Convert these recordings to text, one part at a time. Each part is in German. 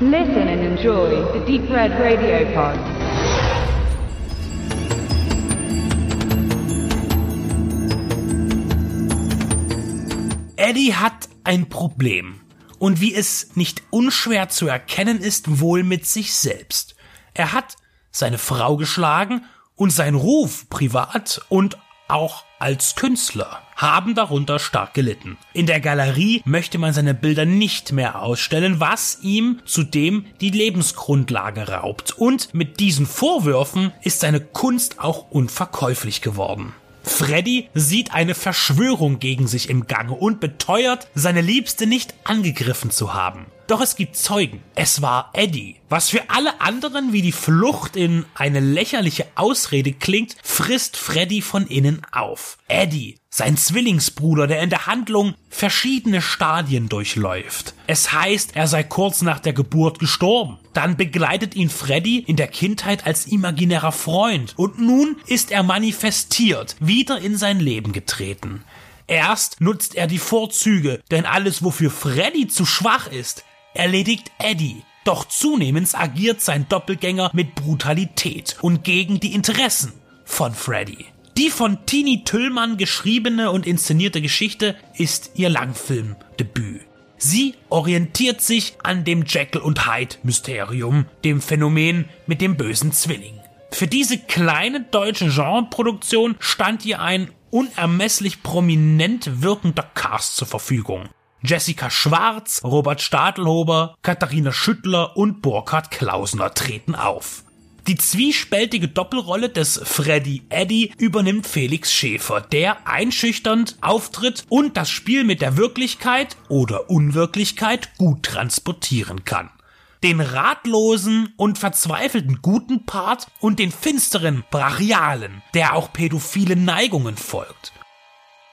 Listen and enjoy the Deep Red Radio Pod. Eddie hat ein Problem. Und wie es nicht unschwer zu erkennen ist, wohl mit sich selbst. Er hat seine Frau geschlagen und sein Ruf privat und auch als Künstler haben darunter stark gelitten. In der Galerie möchte man seine Bilder nicht mehr ausstellen, was ihm zudem die Lebensgrundlage raubt. Und mit diesen Vorwürfen ist seine Kunst auch unverkäuflich geworden. Freddy sieht eine Verschwörung gegen sich im Gange und beteuert, seine Liebste nicht angegriffen zu haben. Doch es gibt Zeugen. Es war Eddie. Was für alle anderen wie die Flucht in eine lächerliche Ausrede klingt, frisst Freddy von innen auf. Eddie, sein Zwillingsbruder, der in der Handlung verschiedene Stadien durchläuft. Es heißt, er sei kurz nach der Geburt gestorben. Dann begleitet ihn Freddy in der Kindheit als imaginärer Freund und nun ist er manifestiert, wieder in sein Leben getreten. Erst nutzt er die Vorzüge, denn alles, wofür Freddy zu schwach ist, erledigt Eddie. Doch zunehmend agiert sein Doppelgänger mit Brutalität und gegen die Interessen von Freddy. Die von Tini Tüllmann geschriebene und inszenierte Geschichte ist ihr Langfilmdebüt. Sie orientiert sich an dem Jekyll und Hyde Mysterium, dem Phänomen mit dem bösen Zwilling. Für diese kleine deutsche Genreproduktion stand ihr ein unermesslich prominent wirkender Cast zur Verfügung. Jessica Schwarz, Robert Stadelhober, Katharina Schüttler und Burkhard Klausner treten auf. Die zwiespältige Doppelrolle des Freddy Eddie übernimmt Felix Schäfer, der einschüchternd auftritt und das Spiel mit der Wirklichkeit oder Unwirklichkeit gut transportieren kann. Den ratlosen und verzweifelten guten Part und den finsteren, brachialen, der auch pädophile Neigungen folgt.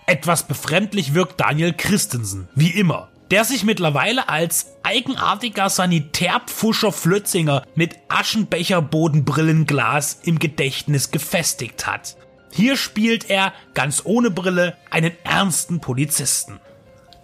Etwas befremdlich wirkt Daniel Christensen, wie immer, der sich mittlerweile als eigenartiger Sanitärpfuscher Flötzinger mit Aschenbecher-Bodenbrillenglas im Gedächtnis gefestigt hat. Hier spielt er, ganz ohne Brille, einen ernsten Polizisten.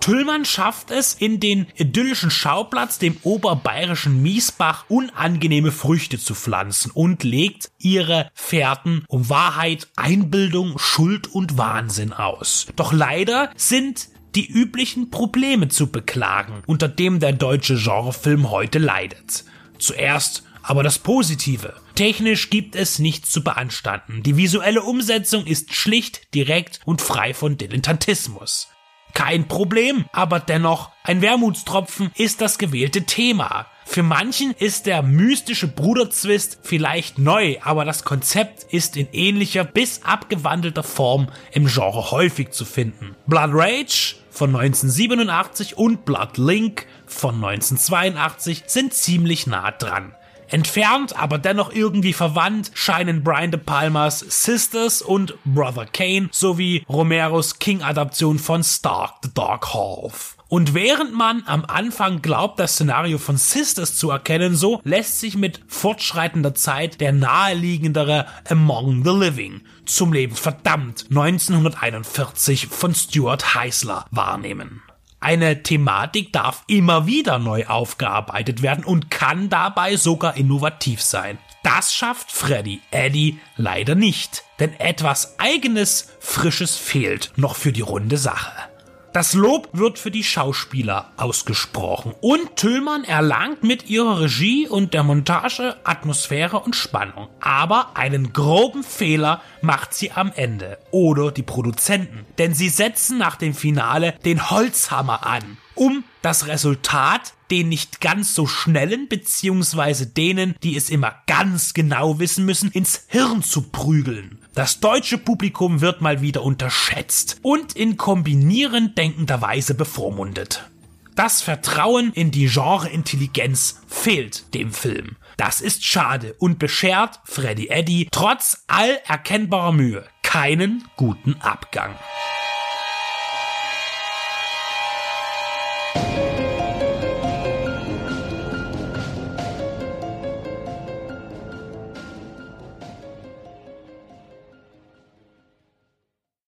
Tüllmann schafft es, in den idyllischen Schauplatz, dem oberbayerischen Miesbach, unangenehme Früchte zu pflanzen und legt ihre Fährten um Wahrheit, Einbildung, Schuld und Wahnsinn aus. Doch leider sind die üblichen Probleme zu beklagen, unter dem der deutsche Genrefilm heute leidet. Zuerst aber das Positive. Technisch gibt es nichts zu beanstanden. Die visuelle Umsetzung ist schlicht, direkt und frei von Dilettantismus. Kein Problem, aber dennoch ein Wermutstropfen ist das gewählte Thema. Für manchen ist der mystische Bruderzwist vielleicht neu, aber das Konzept ist in ähnlicher bis abgewandelter Form im Genre häufig zu finden. Blood Rage von 1987 und Blood Link von 1982 sind ziemlich nah dran. Entfernt, aber dennoch irgendwie verwandt scheinen Brian De Palmas Sisters und Brother Kane sowie Romeros King-Adaption von Stark the Dark Half. Und während man am Anfang glaubt, das Szenario von Sisters zu erkennen, so lässt sich mit fortschreitender Zeit der naheliegendere Among the Living zum Leben verdammt 1941 von Stuart Heisler wahrnehmen. Eine Thematik darf immer wieder neu aufgearbeitet werden und kann dabei sogar innovativ sein. Das schafft Freddy Eddie leider nicht, denn etwas eigenes, frisches fehlt noch für die runde Sache. Das Lob wird für die Schauspieler ausgesprochen. Und Tüllmann erlangt mit ihrer Regie und der Montage Atmosphäre und Spannung. Aber einen groben Fehler macht sie am Ende. Oder die Produzenten, denn sie setzen nach dem Finale den Holzhammer an, um das Resultat den nicht ganz so schnellen beziehungsweise denen, die es immer ganz genau wissen müssen, ins Hirn zu prügeln. Das deutsche Publikum wird mal wieder unterschätzt und in kombinierend denkender Weise bevormundet. Das Vertrauen in die Genre-Intelligenz fehlt dem Film. Das ist schade und beschert Freddy Eddy trotz all erkennbarer Mühe keinen guten Abgang.